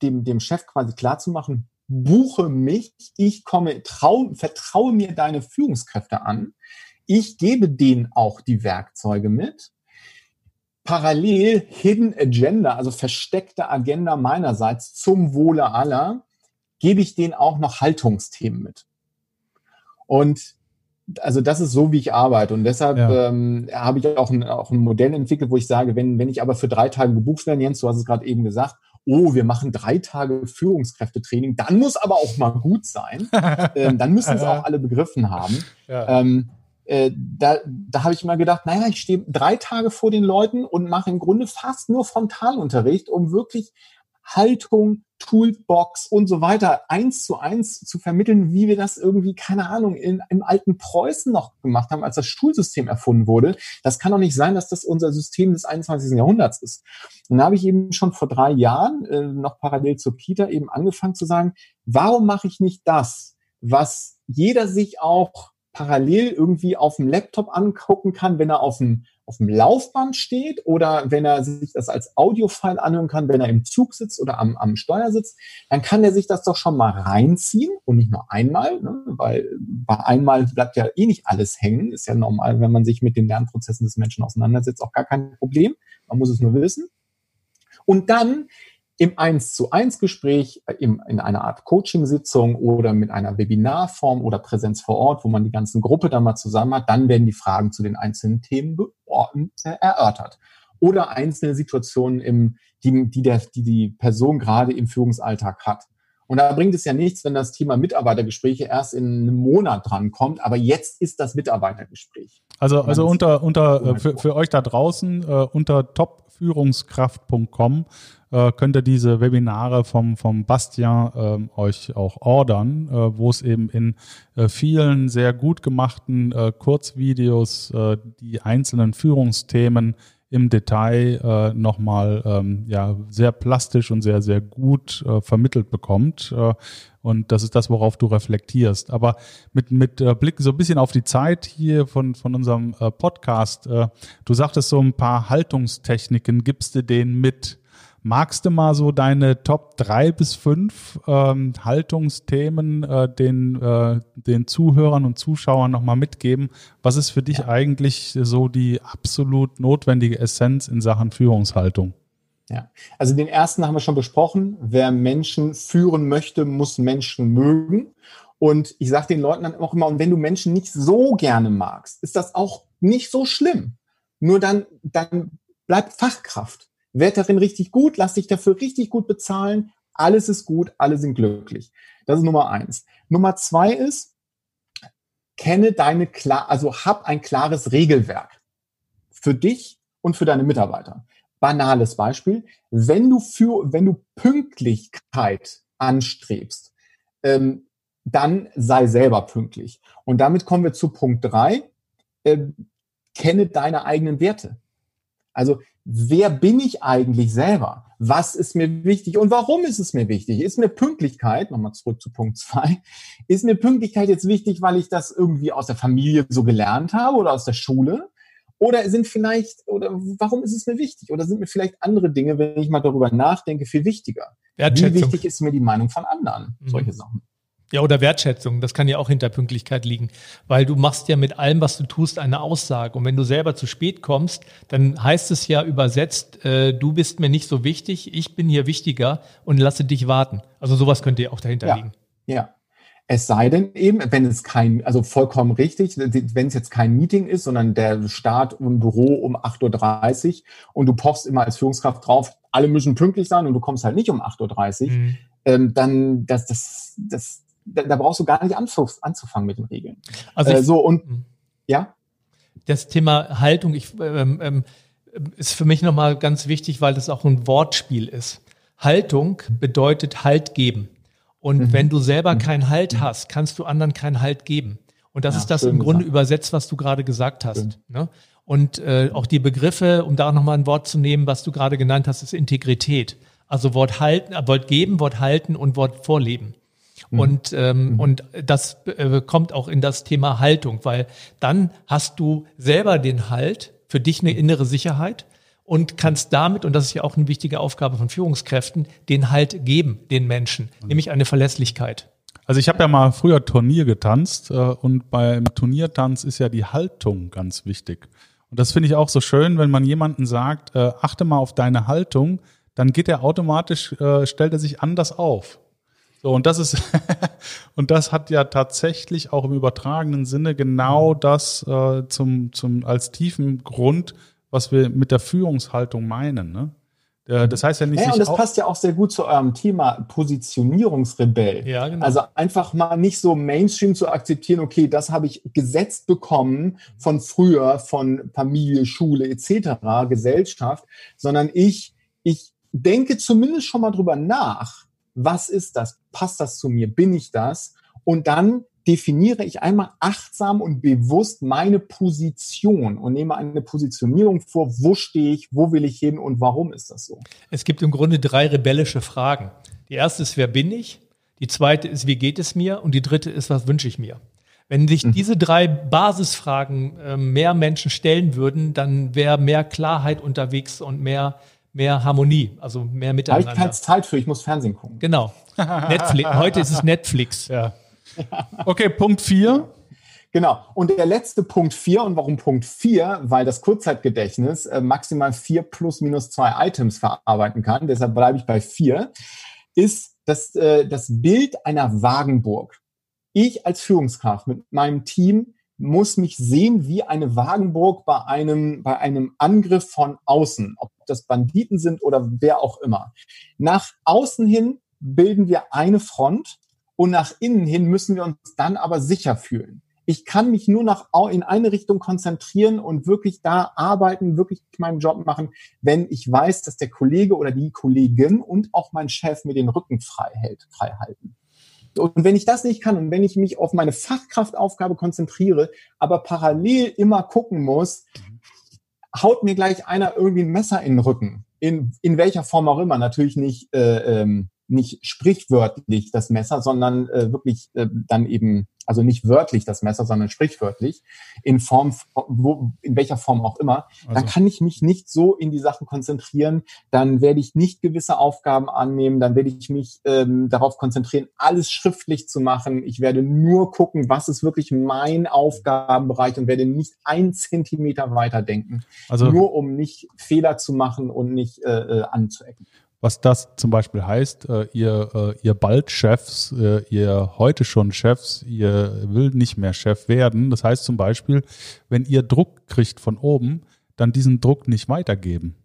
dem, dem Chef quasi klarzumachen, buche mich, ich komme, trau, vertraue mir deine Führungskräfte an, ich gebe denen auch die Werkzeuge mit. Parallel Hidden Agenda, also versteckte Agenda meinerseits zum Wohle aller, gebe ich denen auch noch Haltungsthemen mit. Und also das ist so, wie ich arbeite. Und deshalb ja. ähm, habe ich auch ein, auch ein Modell entwickelt, wo ich sage, wenn, wenn ich aber für drei Tage gebucht werde, Jens, du hast es gerade eben gesagt, oh, wir machen drei Tage Führungskräftetraining, dann muss aber auch mal gut sein. ähm, dann müssen es auch alle begriffen haben. Ja. Ähm, äh, da, da habe ich immer gedacht, naja, ich stehe drei Tage vor den Leuten und mache im Grunde fast nur Frontalunterricht, um wirklich Haltung, Toolbox und so weiter eins zu eins zu vermitteln, wie wir das irgendwie, keine Ahnung, in, im alten Preußen noch gemacht haben, als das Schulsystem erfunden wurde. Das kann doch nicht sein, dass das unser System des 21. Jahrhunderts ist. Und da habe ich eben schon vor drei Jahren, äh, noch parallel zur Kita, eben angefangen zu sagen, warum mache ich nicht das, was jeder sich auch parallel irgendwie auf dem Laptop angucken kann, wenn er auf dem auf dem Laufband steht oder wenn er sich das als Audiofile anhören kann, wenn er im Zug sitzt oder am, am Steuer sitzt, dann kann er sich das doch schon mal reinziehen und nicht nur einmal, ne? weil bei einmal bleibt ja eh nicht alles hängen. Ist ja normal, wenn man sich mit den Lernprozessen des Menschen auseinandersetzt, auch gar kein Problem. Man muss es nur wissen. Und dann im 1 zu 1 Gespräch, äh, in, in einer Art Coaching-Sitzung oder mit einer Webinarform oder Präsenz vor Ort, wo man die ganze Gruppe dann mal zusammen hat, dann werden die Fragen zu den einzelnen Themen äh, erörtert. Oder einzelne Situationen, im, die, die, der, die die Person gerade im Führungsalltag hat. Und da bringt es ja nichts, wenn das Thema Mitarbeitergespräche erst in einem Monat drankommt, aber jetzt ist das Mitarbeitergespräch. Also, also unter, unter, äh, für, für euch da draußen, äh, unter topführungskraft.com äh, könnt ihr diese Webinare vom, vom Bastian äh, euch auch ordern, äh, wo es eben in äh, vielen sehr gut gemachten äh, Kurzvideos äh, die einzelnen Führungsthemen im Detail äh, nochmal ähm, ja, sehr plastisch und sehr, sehr gut äh, vermittelt bekommt. Äh, und das ist das, worauf du reflektierst. Aber mit, mit äh, Blick so ein bisschen auf die Zeit hier von, von unserem äh, Podcast, äh, du sagtest so ein paar Haltungstechniken, gibst du denen mit? Magst du mal so deine Top drei bis fünf ähm, Haltungsthemen äh, den, äh, den Zuhörern und Zuschauern nochmal mitgeben? Was ist für dich ja. eigentlich so die absolut notwendige Essenz in Sachen Führungshaltung? Ja, also den ersten haben wir schon besprochen. Wer Menschen führen möchte, muss Menschen mögen. Und ich sage den Leuten dann auch immer, und wenn du Menschen nicht so gerne magst, ist das auch nicht so schlimm. Nur dann, dann bleib Fachkraft werd darin richtig gut, lass dich dafür richtig gut bezahlen, alles ist gut, alle sind glücklich. Das ist Nummer eins. Nummer zwei ist, kenne deine klar, also hab ein klares Regelwerk für dich und für deine Mitarbeiter. Banales Beispiel. Wenn du für, wenn du Pünktlichkeit anstrebst, ähm, dann sei selber pünktlich. Und damit kommen wir zu Punkt drei. Ähm, kenne deine eigenen Werte. Also wer bin ich eigentlich selber? Was ist mir wichtig und warum ist es mir wichtig? Ist mir Pünktlichkeit, nochmal zurück zu Punkt zwei, ist mir Pünktlichkeit jetzt wichtig, weil ich das irgendwie aus der Familie so gelernt habe oder aus der Schule? Oder sind vielleicht, oder warum ist es mir wichtig? Oder sind mir vielleicht andere Dinge, wenn ich mal darüber nachdenke, viel wichtiger? Wie wichtig ist mir die Meinung von anderen? Mhm. Solche Sachen. Ja, oder Wertschätzung, das kann ja auch hinter Pünktlichkeit liegen, weil du machst ja mit allem, was du tust, eine Aussage. Und wenn du selber zu spät kommst, dann heißt es ja übersetzt, äh, du bist mir nicht so wichtig, ich bin hier wichtiger und lasse dich warten. Also sowas könnte ja auch dahinter ja. liegen. Ja. Es sei denn eben, wenn es kein, also vollkommen richtig, wenn es jetzt kein Meeting ist, sondern der Start im Büro um 8.30 Uhr und du pochst immer als Führungskraft drauf, alle müssen pünktlich sein und du kommst halt nicht um 8.30 Uhr, mhm. ähm, dann das, das, das, da, da brauchst du gar nicht anzufangen mit den Regeln. Also äh, so und hm. ja. Das Thema Haltung ich, ähm, ähm, ist für mich nochmal ganz wichtig, weil das auch ein Wortspiel ist. Haltung bedeutet Halt geben. Und mhm. wenn du selber mhm. keinen Halt mhm. hast, kannst du anderen keinen Halt geben. Und das ja, ist das im Grunde gesagt. übersetzt, was du gerade gesagt hast. Ne? Und äh, auch die Begriffe, um da nochmal ein Wort zu nehmen, was du gerade genannt hast, ist Integrität. Also Wort halten, äh, Wort geben, Wort halten und Wort vorleben. Mhm. Und, ähm, mhm. und das äh, kommt auch in das Thema Haltung, weil dann hast du selber den Halt, für dich eine innere Sicherheit und kannst damit, und das ist ja auch eine wichtige Aufgabe von Führungskräften, den Halt geben, den Menschen, mhm. nämlich eine Verlässlichkeit. Also ich habe ja mal früher Turnier getanzt äh, und beim Turniertanz ist ja die Haltung ganz wichtig. Und das finde ich auch so schön, wenn man jemanden sagt, äh, achte mal auf deine Haltung, dann geht er automatisch, äh, stellt er sich anders auf. So, und das ist, und das hat ja tatsächlich auch im übertragenen Sinne genau das äh, zum, zum, als tiefen Grund, was wir mit der Führungshaltung meinen. Ne? Äh, das heißt ja nicht. Ja, und das passt ja auch sehr gut zu eurem Thema Positionierungsrebell. Ja, genau. Also einfach mal nicht so Mainstream zu akzeptieren, okay, das habe ich gesetzt bekommen von früher, von Familie, Schule etc., Gesellschaft, sondern ich, ich denke zumindest schon mal drüber nach, was ist das? Passt das zu mir? Bin ich das? Und dann definiere ich einmal achtsam und bewusst meine Position und nehme eine Positionierung vor, wo stehe ich, wo will ich hin und warum ist das so? Es gibt im Grunde drei rebellische Fragen. Die erste ist, wer bin ich? Die zweite ist, wie geht es mir? Und die dritte ist, was wünsche ich mir? Wenn sich mhm. diese drei Basisfragen äh, mehr Menschen stellen würden, dann wäre mehr Klarheit unterwegs und mehr, mehr Harmonie, also mehr Miteinander. Habe ich keine Zeit für, ich muss Fernsehen gucken. Genau. Netflix. Heute ist es Netflix. Ja. Okay, Punkt 4. Genau. Und der letzte Punkt 4 und warum Punkt 4? Weil das Kurzzeitgedächtnis äh, maximal 4 plus minus 2 Items verarbeiten kann, deshalb bleibe ich bei 4, ist das, äh, das Bild einer Wagenburg. Ich als Führungskraft mit meinem Team muss mich sehen wie eine Wagenburg bei einem, bei einem Angriff von außen, ob das Banditen sind oder wer auch immer. Nach außen hin bilden wir eine Front und nach innen hin müssen wir uns dann aber sicher fühlen. Ich kann mich nur nach in eine Richtung konzentrieren und wirklich da arbeiten, wirklich meinen Job machen, wenn ich weiß, dass der Kollege oder die Kollegin und auch mein Chef mir den Rücken frei hält, frei halten. Und wenn ich das nicht kann und wenn ich mich auf meine Fachkraftaufgabe konzentriere, aber parallel immer gucken muss, haut mir gleich einer irgendwie ein Messer in den Rücken. In, in welcher Form auch immer. Natürlich nicht äh, ähm, nicht sprichwörtlich das Messer, sondern äh, wirklich äh, dann eben, also nicht wörtlich das Messer, sondern sprichwörtlich, in Form, wo, in welcher Form auch immer, also. dann kann ich mich nicht so in die Sachen konzentrieren, dann werde ich nicht gewisse Aufgaben annehmen, dann werde ich mich ähm, darauf konzentrieren, alles schriftlich zu machen. Ich werde nur gucken, was ist wirklich mein Aufgabenbereich und werde nicht ein Zentimeter weiter denken, also, nur um nicht Fehler zu machen und nicht äh, äh anzuecken was das zum Beispiel heißt, äh, ihr, äh, ihr bald Chefs, äh, ihr heute schon Chefs, ihr will nicht mehr Chef werden. Das heißt zum Beispiel, wenn ihr Druck kriegt von oben, dann diesen Druck nicht weitergeben.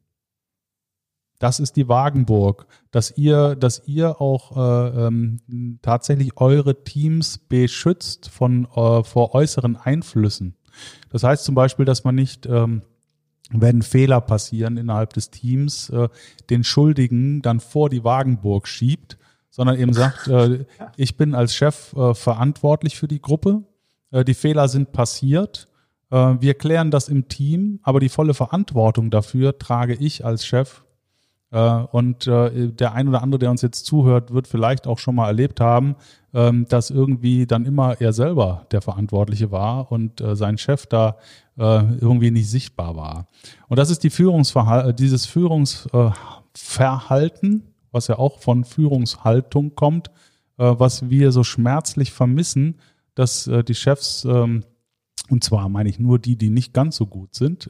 Das ist die Wagenburg, dass ihr, dass ihr auch äh, ähm, tatsächlich eure Teams beschützt von äh, vor äußeren Einflüssen. Das heißt zum Beispiel, dass man nicht ähm, wenn Fehler passieren innerhalb des Teams, äh, den Schuldigen dann vor die Wagenburg schiebt, sondern eben sagt, äh, ich bin als Chef äh, verantwortlich für die Gruppe, die Fehler sind passiert, wir klären das im Team, aber die volle Verantwortung dafür trage ich als Chef. Und der ein oder andere, der uns jetzt zuhört, wird vielleicht auch schon mal erlebt haben, ähm, dass irgendwie dann immer er selber der Verantwortliche war und sein Chef da äh, irgendwie nicht sichtbar war. Und das ist die Führungsverhalten, äh, dieses Führungsverhalten, was ja auch von Führungshaltung kommt, äh, was wir so schmerzlich vermissen, dass die Chefs, ähm, und zwar meine ich nur die, die nicht ganz so gut sind,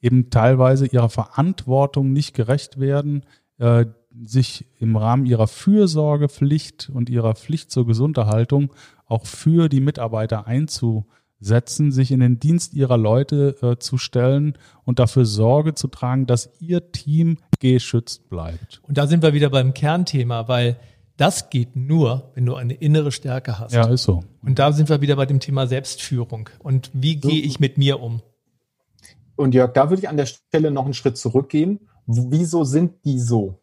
eben teilweise ihrer Verantwortung nicht gerecht werden, sich im Rahmen ihrer Fürsorgepflicht und ihrer Pflicht zur Gesunderhaltung auch für die Mitarbeiter einzusetzen setzen, sich in den Dienst ihrer Leute äh, zu stellen und dafür Sorge zu tragen, dass ihr Team geschützt bleibt. Und da sind wir wieder beim Kernthema, weil das geht nur, wenn du eine innere Stärke hast. Ja, ist so. Und da sind wir wieder bei dem Thema Selbstführung. Und wie gehe ich mit mir um? Und Jörg, da würde ich an der Stelle noch einen Schritt zurückgehen. Wieso sind die so?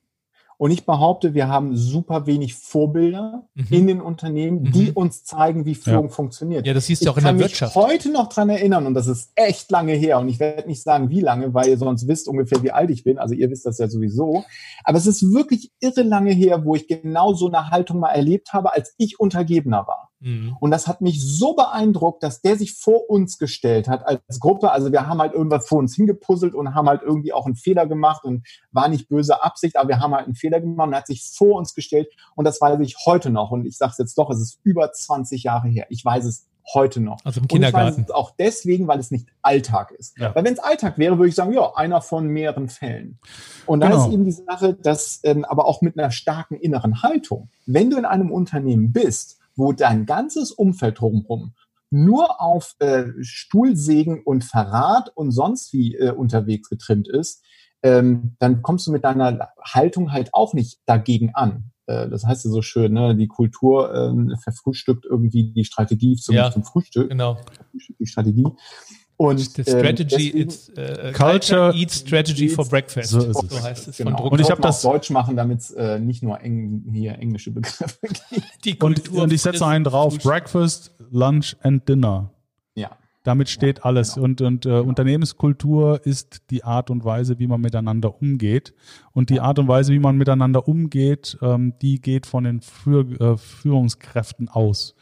Und ich behaupte, wir haben super wenig Vorbilder mhm. in den Unternehmen, die mhm. uns zeigen, wie Führung ja. funktioniert. Ja, das siehst du auch in der Wirtschaft. Ich kann mich heute noch dran erinnern, und das ist echt lange her, und ich werde nicht sagen, wie lange, weil ihr sonst wisst ungefähr, wie alt ich bin. Also ihr wisst das ja sowieso. Aber es ist wirklich irre lange her, wo ich genau so eine Haltung mal erlebt habe, als ich Untergebener war. Mhm. Und das hat mich so beeindruckt, dass der sich vor uns gestellt hat als Gruppe. Also wir haben halt irgendwas vor uns hingepuzzelt und haben halt irgendwie auch einen Fehler gemacht und war nicht böse Absicht, aber wir haben halt einen Fehler gemacht und er hat sich vor uns gestellt. Und das weiß ich heute noch. Und ich sage es jetzt doch, es ist über 20 Jahre her. Ich weiß es heute noch. Also im Kindergarten. Und ich weiß es auch deswegen, weil es nicht Alltag ist. Ja. Weil wenn es Alltag wäre, würde ich sagen, ja, einer von mehreren Fällen. Und da genau. ist eben die Sache, dass ähm, aber auch mit einer starken inneren Haltung, wenn du in einem Unternehmen bist wo dein ganzes Umfeld drumherum nur auf äh, Stuhlsägen und Verrat und sonst wie äh, unterwegs getrimmt ist, ähm, dann kommst du mit deiner Haltung halt auch nicht dagegen an. Äh, das heißt ja so schön, ne? die Kultur äh, verfrühstückt irgendwie die Strategie zum, ja, zum Frühstück. Genau. Die Strategie. Und the strategy, ähm, it's, uh, culture, eats strategy for breakfast. So, ist so heißt es. Genau. Und ich habe das Deutsch machen, damit es äh, nicht nur eng, hier englische Begriffe gibt. Und, und ich setze einen drauf: Breakfast, Lunch and Dinner. Ja. Damit steht ja, alles. Genau. Und, und äh, genau. Unternehmenskultur ist die Art und Weise, wie man miteinander umgeht. Und die Art und Weise, wie man miteinander umgeht, ähm, die geht von den Für, äh, Führungskräften aus.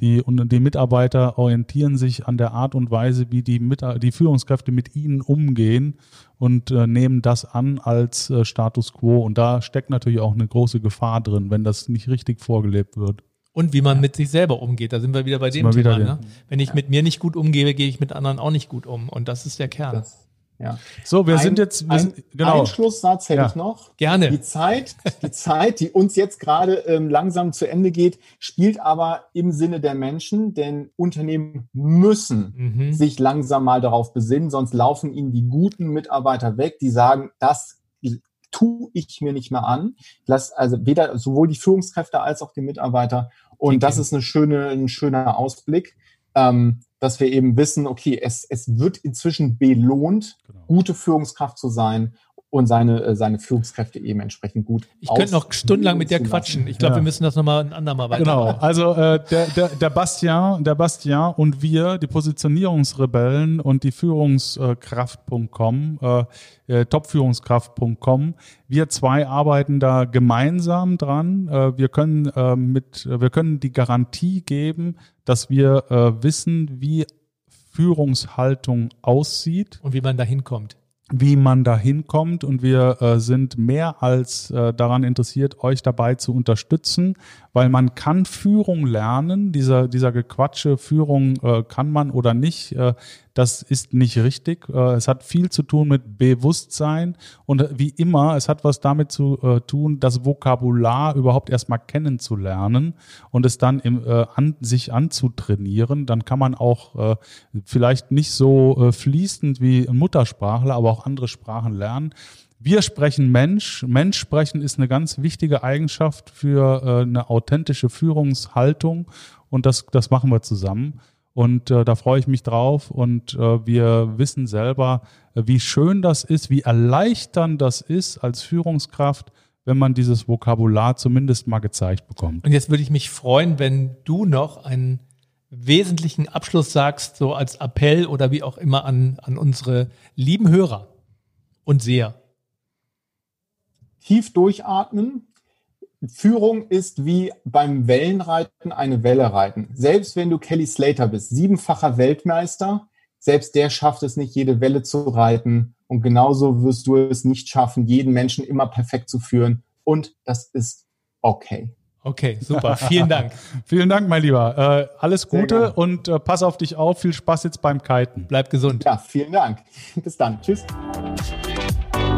Die, und die Mitarbeiter orientieren sich an der Art und Weise, wie die, Mit die Führungskräfte mit ihnen umgehen und äh, nehmen das an als äh, Status quo. Und da steckt natürlich auch eine große Gefahr drin, wenn das nicht richtig vorgelebt wird. Und wie man mit sich selber umgeht. Da sind wir wieder bei dem Thema. Ne? Wenn ich mit mir nicht gut umgehe, gehe ich mit anderen auch nicht gut um. Und das ist der Kern. Das ja. So, wir ein, sind jetzt, wir sind, genau. Ein Schlusssatz hätte ja. ich noch. Gerne. Die Zeit, die Zeit, die uns jetzt gerade ähm, langsam zu Ende geht, spielt aber im Sinne der Menschen, denn Unternehmen müssen mhm. sich langsam mal darauf besinnen, sonst laufen ihnen die guten Mitarbeiter weg, die sagen, das tue ich mir nicht mehr an. Lass also weder sowohl die Führungskräfte als auch die Mitarbeiter. Und das ist eine schöne, ein schöner Ausblick. Ähm, dass wir eben wissen, okay, es, es wird inzwischen belohnt, genau. gute Führungskraft zu sein und seine, äh, seine Führungskräfte eben entsprechend gut. Ich könnte noch stundenlang mit dir quatschen. Ich glaube, ja. wir müssen das nochmal ein andermal weiter. Genau. Also äh, der, der, der Bastian, der Bastian und wir, die Positionierungsrebellen und die Führungskraft.com, äh, äh, Topführungskraft.com, wir zwei arbeiten da gemeinsam dran. Äh, wir können äh, mit, wir können die Garantie geben, dass wir äh, wissen, wie Führungshaltung aussieht. Und wie man da hinkommt wie man da hinkommt. Und wir äh, sind mehr als äh, daran interessiert, euch dabei zu unterstützen, weil man kann Führung lernen. Dieser, dieser Gequatsche, Führung äh, kann man oder nicht, äh, das ist nicht richtig. Äh, es hat viel zu tun mit Bewusstsein und wie immer, es hat was damit zu äh, tun, das Vokabular überhaupt erstmal kennenzulernen und es dann im, äh, an, sich anzutrainieren. Dann kann man auch äh, vielleicht nicht so fließend wie Muttersprachler, aber auch andere Sprachen lernen. Wir sprechen Mensch. Mensch sprechen ist eine ganz wichtige Eigenschaft für äh, eine authentische Führungshaltung und das, das machen wir zusammen. Und äh, da freue ich mich drauf und äh, wir wissen selber, äh, wie schön das ist, wie erleichternd das ist als Führungskraft, wenn man dieses Vokabular zumindest mal gezeigt bekommt. Und jetzt würde ich mich freuen, wenn du noch einen wesentlichen Abschluss sagst, so als Appell oder wie auch immer an, an unsere lieben Hörer und Seher tief durchatmen. Führung ist wie beim Wellenreiten eine Welle reiten. Selbst wenn du Kelly Slater bist, siebenfacher Weltmeister, selbst der schafft es nicht, jede Welle zu reiten. Und genauso wirst du es nicht schaffen, jeden Menschen immer perfekt zu führen. Und das ist okay. Okay, super. Vielen Dank. Vielen Dank, mein Lieber. Äh, alles Gute und äh, pass auf dich auf. Viel Spaß jetzt beim Kiten. Bleib gesund. Ja, vielen Dank. Bis dann. Tschüss.